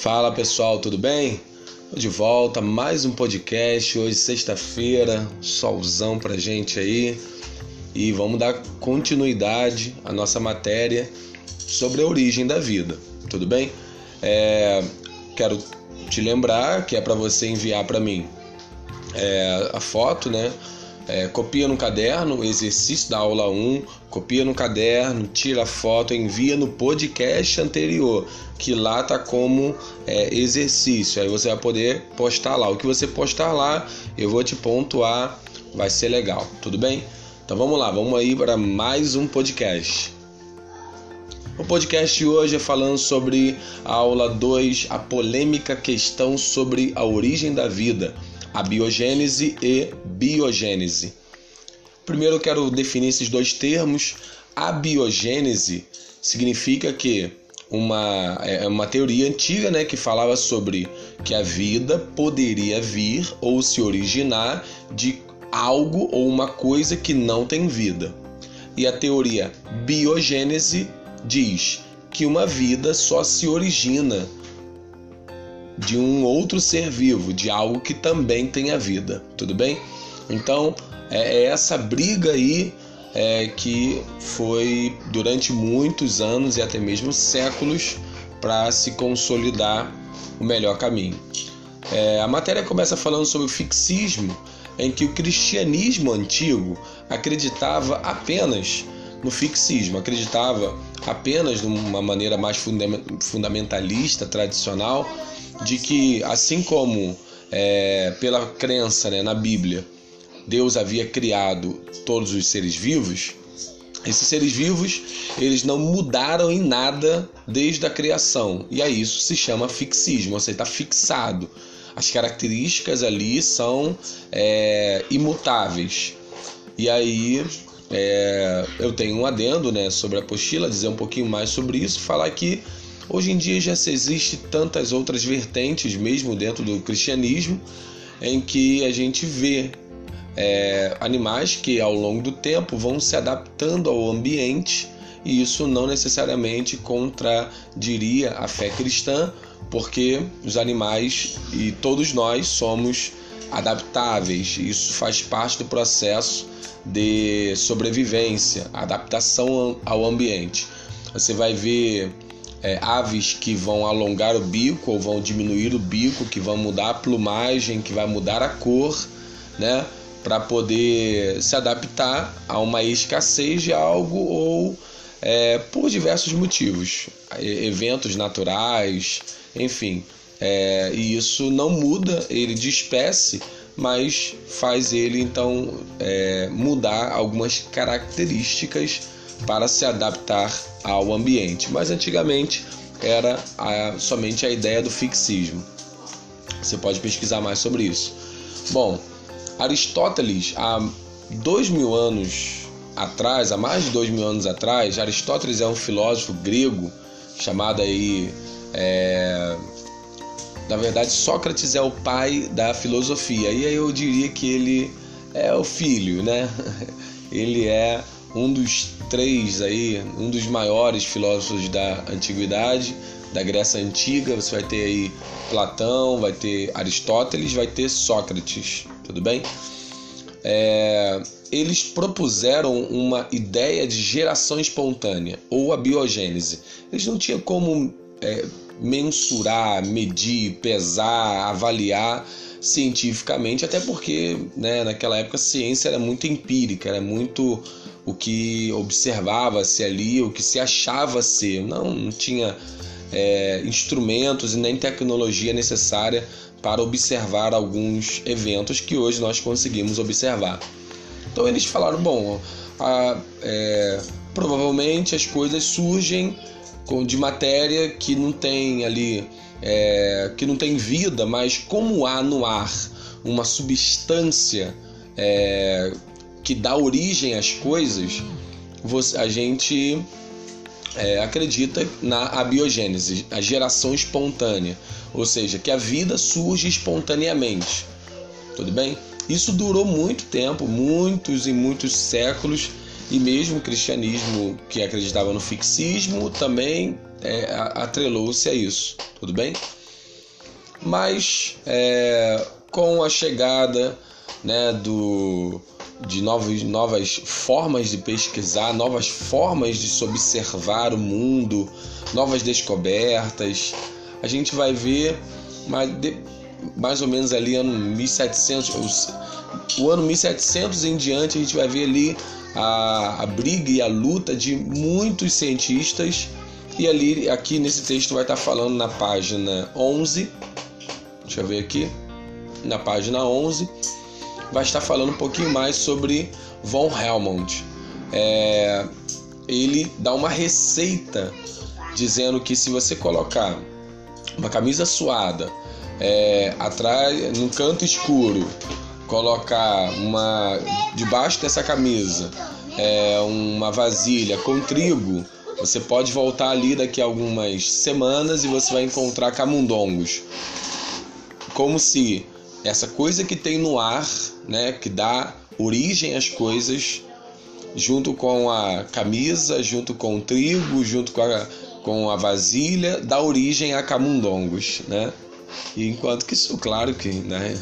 Fala pessoal, tudo bem? Tô de volta, mais um podcast. Hoje, sexta-feira, solzão pra gente aí. E vamos dar continuidade à nossa matéria sobre a origem da vida, tudo bem? É, quero te lembrar que é para você enviar para mim é, a foto, né? É, copia no caderno, exercício da aula 1, copia no caderno, tira foto, envia no podcast anterior, que lá tá como é, exercício. Aí você vai poder postar lá. O que você postar lá, eu vou te pontuar, vai ser legal, tudo bem? Então vamos lá, vamos aí para mais um podcast. O podcast de hoje é falando sobre a aula 2, a polêmica questão sobre a origem da vida a biogênese e biogênese. Primeiro eu quero definir esses dois termos. A biogênese significa que uma, é uma teoria antiga né, que falava sobre que a vida poderia vir ou se originar de algo ou uma coisa que não tem vida. E a teoria biogênese diz que uma vida só se origina de um outro ser vivo, de algo que também tenha vida, tudo bem? Então é, é essa briga aí é, que foi durante muitos anos e até mesmo séculos para se consolidar o melhor caminho. É, a matéria começa falando sobre o fixismo, em que o cristianismo antigo acreditava apenas no fixismo, acreditava apenas de uma maneira mais fundamentalista, tradicional, de que, assim como é, pela crença né, na Bíblia, Deus havia criado todos os seres vivos, esses seres vivos eles não mudaram em nada desde a criação. E aí isso se chama fixismo, você está fixado. As características ali são é, imutáveis. E aí é, eu tenho um adendo né, sobre a apostila, dizer um pouquinho mais sobre isso, falar que Hoje em dia já se existe tantas outras vertentes, mesmo dentro do cristianismo, em que a gente vê é, animais que ao longo do tempo vão se adaptando ao ambiente e isso não necessariamente contradiria a fé cristã, porque os animais e todos nós somos adaptáveis. Isso faz parte do processo de sobrevivência, adaptação ao ambiente. Você vai ver é, aves que vão alongar o bico ou vão diminuir o bico, que vão mudar a plumagem, que vai mudar a cor, né? Para poder se adaptar a uma escassez de algo ou é, por diversos motivos, eventos naturais, enfim. É, e isso não muda ele de espécie, mas faz ele então é, mudar algumas características para se adaptar ao ambiente. Mas antigamente era a, somente a ideia do fixismo. Você pode pesquisar mais sobre isso. Bom, Aristóteles, há dois mil anos atrás, há mais de dois mil anos atrás, Aristóteles é um filósofo grego chamado aí. É... Na verdade, Sócrates é o pai da filosofia, e aí eu diria que ele é o filho, né? Ele é um dos três aí, um dos maiores filósofos da antiguidade, da Grécia antiga. Você vai ter aí Platão, vai ter Aristóteles, vai ter Sócrates, tudo bem? É, eles propuseram uma ideia de geração espontânea ou a biogênese. Eles não tinham como é, mensurar, medir, pesar, avaliar cientificamente, até porque né, naquela época a ciência era muito empírica, era muito o que observava-se ali, o que se achava ser. Não, não tinha é, instrumentos e nem tecnologia necessária para observar alguns eventos que hoje nós conseguimos observar. Então eles falaram: bom, a, é, provavelmente as coisas surgem de matéria que não tem ali, é, que não tem vida, mas como há no ar uma substância é, que dá origem às coisas, a gente é, acredita na abiogênese, a geração espontânea, ou seja, que a vida surge espontaneamente. Tudo bem? Isso durou muito tempo, muitos e muitos séculos, e mesmo o cristianismo que acreditava no fixismo também é, atrelou-se a isso. Tudo bem? Mas é, com a chegada né, do, de novos, novas formas de pesquisar, novas formas de se observar o mundo, novas descobertas, a gente vai ver mais, de, mais ou menos ali ano 1700, o ano 1700 em diante, a gente vai ver ali a, a briga e a luta de muitos cientistas. E ali, aqui nesse texto, vai estar falando na página 11. Deixa eu ver aqui. Na página 11, vai estar falando um pouquinho mais sobre von Helmont. É, ele dá uma receita dizendo que se você colocar uma camisa suada é, atrás, num canto escuro, colocar uma debaixo dessa camisa é, uma vasilha com trigo, você pode voltar ali daqui a algumas semanas e você vai encontrar camundongos. Como se essa coisa que tem no ar, né, que dá origem às coisas, junto com a camisa, junto com o trigo, junto com a, com a vasilha, dá origem a camundongos, né? E enquanto que isso, claro que, né,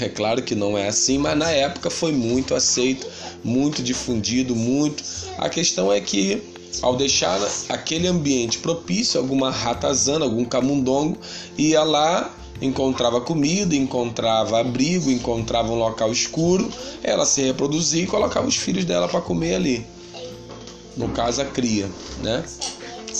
é claro que não é assim, mas na época foi muito aceito, muito difundido, muito. A questão é que ao deixar aquele ambiente propício, alguma ratazana, algum camundongo ia lá, encontrava comida, encontrava abrigo, encontrava um local escuro, ela se reproduzia e colocava os filhos dela para comer ali. No caso, a cria, né?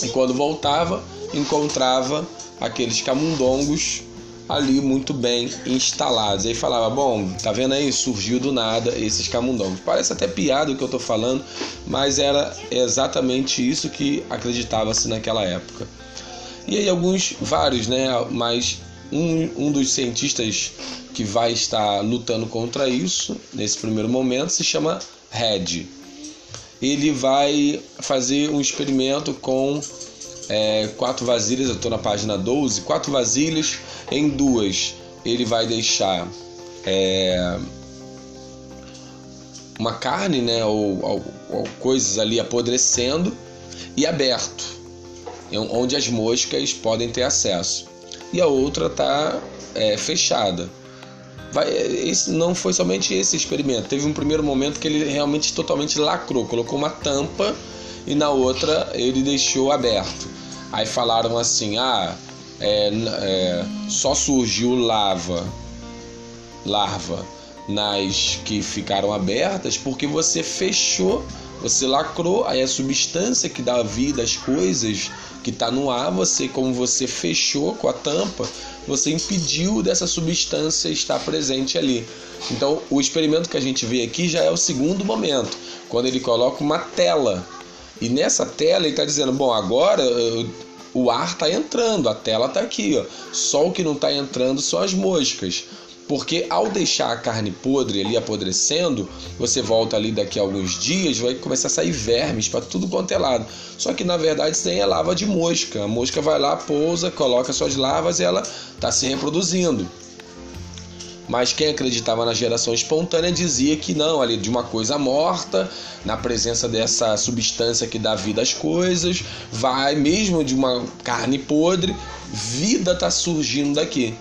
E quando voltava, encontrava aqueles camundongos ali muito bem instalados. Aí falava, bom, tá vendo aí? Surgiu do nada esses camundongos. Parece até piada o que eu tô falando, mas era exatamente isso que acreditava-se naquela época. E aí alguns, vários, né? Mas um, um dos cientistas que vai estar lutando contra isso nesse primeiro momento se chama Red. Ele vai fazer um experimento com é, quatro vasilhas, eu estou na página 12, quatro vasilhas, em duas ele vai deixar é, uma carne, né, ou, ou, ou, coisas ali apodrecendo e aberto, onde as moscas podem ter acesso. E a outra está é, fechada. Vai, esse não foi somente esse experimento. Teve um primeiro momento que ele realmente totalmente lacrou, colocou uma tampa e na outra ele deixou aberto. Aí falaram assim: ah, é, é, só surgiu lava, larva nas que ficaram abertas porque você fechou, você lacrou, aí a substância que dá vida às coisas que está no ar, você como você fechou com a tampa, você impediu dessa substância estar presente ali. Então, o experimento que a gente vê aqui já é o segundo momento, quando ele coloca uma tela e nessa tela ele está dizendo: bom, agora o ar está entrando, a tela está aqui, ó. Só o que não está entrando são as moscas. Porque ao deixar a carne podre ali apodrecendo, você volta ali daqui a alguns dias, vai começar a sair vermes para tudo quanto é lado. Só que na verdade isso aí é lava de mosca. A mosca vai lá, pousa, coloca suas larvas e ela está se reproduzindo. Mas quem acreditava na geração espontânea dizia que não, ali de uma coisa morta, na presença dessa substância que dá vida às coisas, vai mesmo de uma carne podre, vida está surgindo daqui.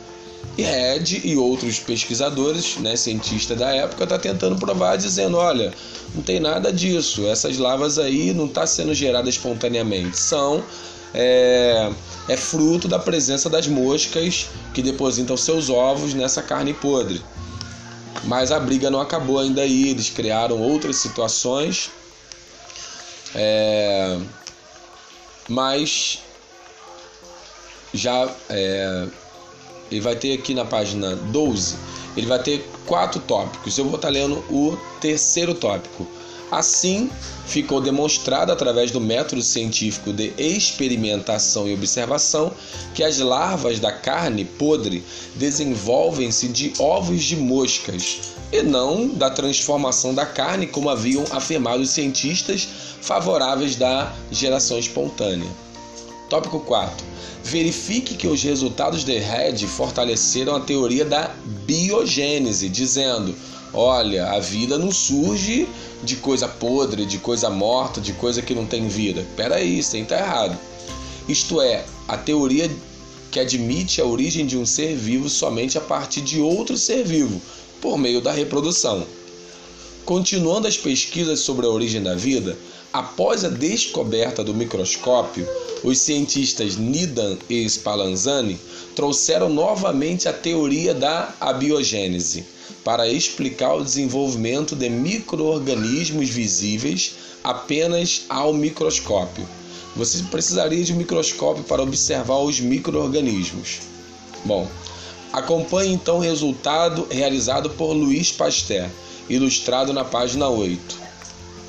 E Red e outros pesquisadores, né, cientistas da época, tá tentando provar, dizendo, olha, não tem nada disso, essas lavas aí não está sendo geradas espontaneamente, são é, é fruto da presença das moscas que depositam seus ovos nessa carne podre. Mas a briga não acabou ainda aí, eles criaram outras situações. É, mas já é, ele vai ter aqui na página 12, ele vai ter quatro tópicos. Eu vou estar lendo o terceiro tópico Assim, ficou demonstrado através do método científico de experimentação e observação que as larvas da carne podre desenvolvem-se de ovos de moscas e não da transformação da carne, como haviam afirmado os cientistas favoráveis da geração espontânea. Tópico 4. Verifique que os resultados de Red fortaleceram a teoria da biogênese, dizendo: olha, a vida não surge de coisa podre, de coisa morta, de coisa que não tem vida. Peraí, isso aí tá errado. Isto é, a teoria que admite a origem de um ser vivo somente a partir de outro ser vivo, por meio da reprodução. Continuando as pesquisas sobre a origem da vida, após a descoberta do microscópio, os cientistas Nidan e Spallanzani trouxeram novamente a teoria da abiogênese para explicar o desenvolvimento de microorganismos visíveis apenas ao microscópio. Você precisaria de um microscópio para observar os microorganismos. Bom, acompanhe então o resultado realizado por Louis Pasteur, ilustrado na página 8,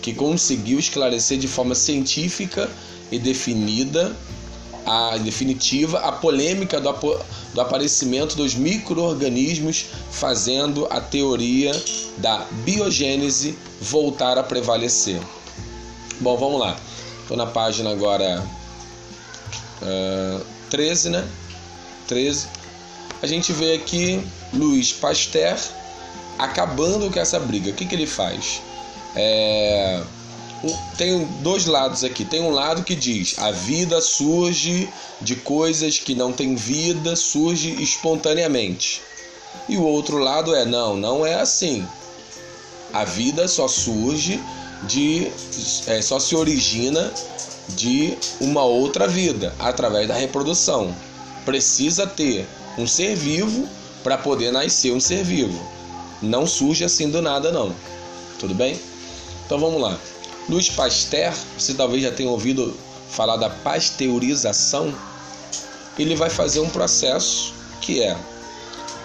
que conseguiu esclarecer de forma científica e definida a definitiva a polêmica do, do aparecimento dos microorganismos, fazendo a teoria da biogênese voltar a prevalecer. Bom, vamos lá. Estou na página agora uh, 13, né? 13. A gente vê aqui Luiz Pasteur acabando com essa briga. O que, que ele faz? É, tem dois lados aqui. Tem um lado que diz a vida surge de coisas que não têm vida, surge espontaneamente. E o outro lado é não, não é assim. A vida só surge de é, só se origina de uma outra vida através da reprodução. Precisa ter um ser vivo para poder nascer um ser vivo. Não surge assim do nada não. Tudo bem? Então vamos lá. Luiz Pasteur, você talvez já tenha ouvido falar da pasteurização. Ele vai fazer um processo que é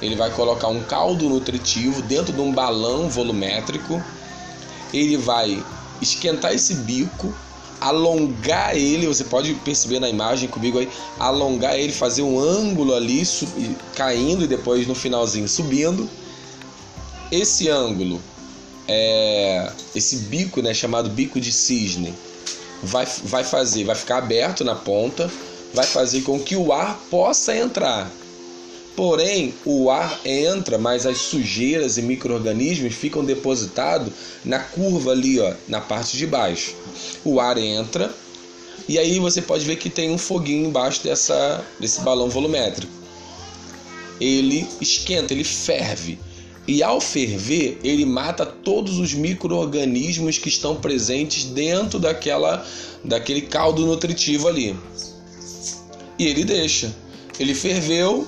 ele vai colocar um caldo nutritivo dentro de um balão volumétrico ele vai esquentar esse bico, alongar ele, você pode perceber na imagem comigo aí, alongar ele, fazer um ângulo ali, caindo e depois no finalzinho subindo. Esse ângulo, é, esse bico, né, chamado bico de cisne, vai, vai fazer, vai ficar aberto na ponta, vai fazer com que o ar possa entrar. Porém, o ar entra, mas as sujeiras e micro-organismos ficam depositados na curva ali, ó, na parte de baixo. O ar entra e aí você pode ver que tem um foguinho embaixo dessa, desse balão volumétrico. Ele esquenta, ele ferve. E ao ferver, ele mata todos os micro-organismos que estão presentes dentro daquela, daquele caldo nutritivo ali. E ele deixa. Ele ferveu,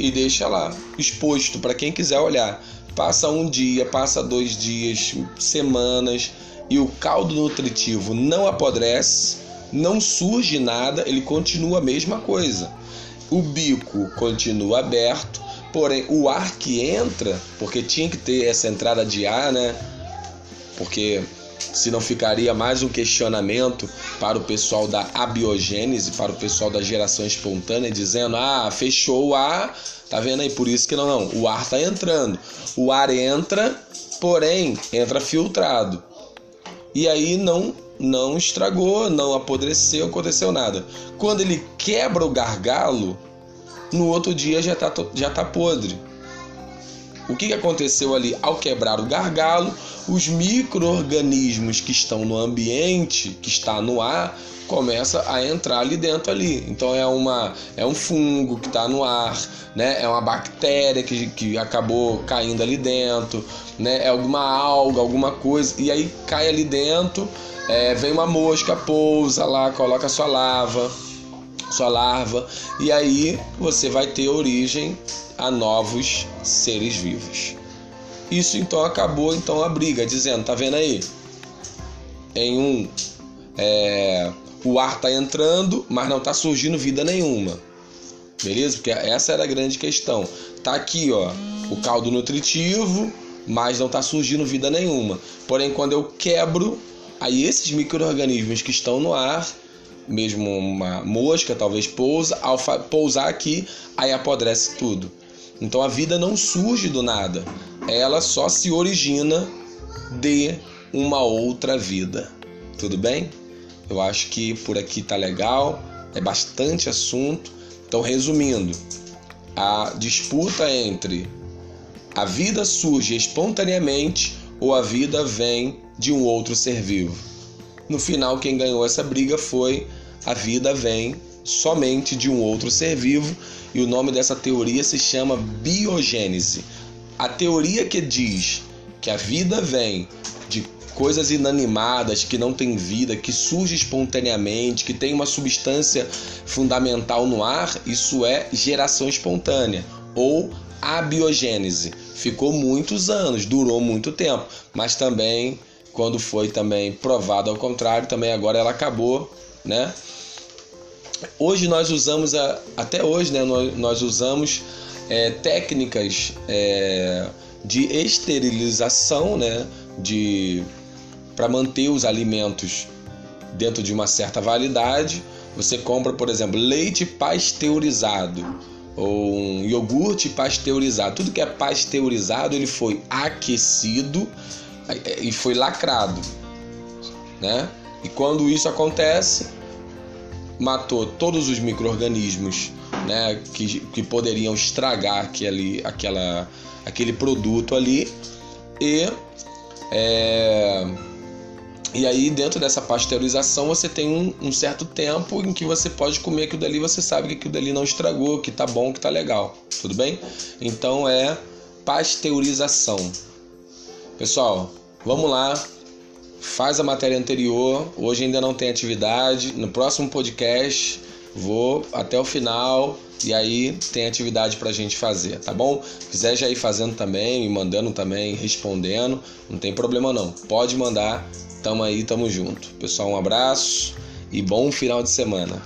e deixa lá, exposto para quem quiser olhar. Passa um dia, passa dois dias, semanas e o caldo nutritivo não apodrece, não surge nada, ele continua a mesma coisa. O bico continua aberto, porém o ar que entra, porque tinha que ter essa entrada de ar, né? Porque se não ficaria mais um questionamento para o pessoal da abiogênese, para o pessoal da geração espontânea, dizendo: ah, fechou o ar, tá vendo aí? Por isso que não, não, o ar tá entrando. O ar entra, porém, entra filtrado. E aí não não estragou, não apodreceu, aconteceu nada. Quando ele quebra o gargalo, no outro dia já tá, já tá podre. O que aconteceu ali ao quebrar o gargalo? Os micro-organismos que estão no ambiente, que está no ar, começa a entrar ali dentro ali. Então é uma é um fungo que está no ar, né? É uma bactéria que, que acabou caindo ali dentro, né? É alguma alga, alguma coisa e aí cai ali dentro. É, vem uma mosca, pousa lá, coloca sua lava, sua larva e aí você vai ter origem a novos seres vivos. Isso então acabou então a briga, dizendo, tá vendo aí? Em um é, o ar está entrando, mas não está surgindo vida nenhuma. Beleza? Porque essa era a grande questão. Tá aqui, ó, o caldo nutritivo, mas não está surgindo vida nenhuma. Porém, quando eu quebro, aí esses micro-organismos que estão no ar, mesmo uma mosca talvez pousa, ao pousar aqui, aí apodrece tudo. Então a vida não surge do nada, ela só se origina de uma outra vida. Tudo bem? Eu acho que por aqui tá legal, é bastante assunto. Então, resumindo, a disputa entre a vida surge espontaneamente ou a vida vem de um outro ser vivo. No final, quem ganhou essa briga foi a vida vem somente de um outro ser vivo, e o nome dessa teoria se chama biogênese. A teoria que diz que a vida vem de coisas inanimadas que não têm vida, que surge espontaneamente, que tem uma substância fundamental no ar, isso é geração espontânea ou abiogênese. Ficou muitos anos, durou muito tempo, mas também quando foi também provado ao contrário, também agora ela acabou, né? Hoje nós usamos a, até hoje, né? Nós, nós usamos é, técnicas é, de esterilização, né? De para manter os alimentos dentro de uma certa validade. Você compra, por exemplo, leite pasteurizado ou um iogurte pasteurizado. Tudo que é pasteurizado, ele foi aquecido e foi lacrado, né? E quando isso acontece, matou todos os micro-organismos né, que, que poderiam estragar aquele, aquela, aquele produto ali. E é, e aí dentro dessa pasteurização você tem um, um, certo tempo em que você pode comer aquilo dali você sabe que aquilo dali não estragou que tá bom que tá legal. Tudo bem? Então é pasteurização. Pessoal vamos lá faz a matéria anterior. Hoje ainda não tem atividade. No próximo podcast vou até o final e aí tem atividade pra gente fazer, tá bom? Quiser já ir fazendo também, me mandando também, respondendo, não tem problema não. Pode mandar, tamo aí, tamo junto. Pessoal, um abraço e bom final de semana.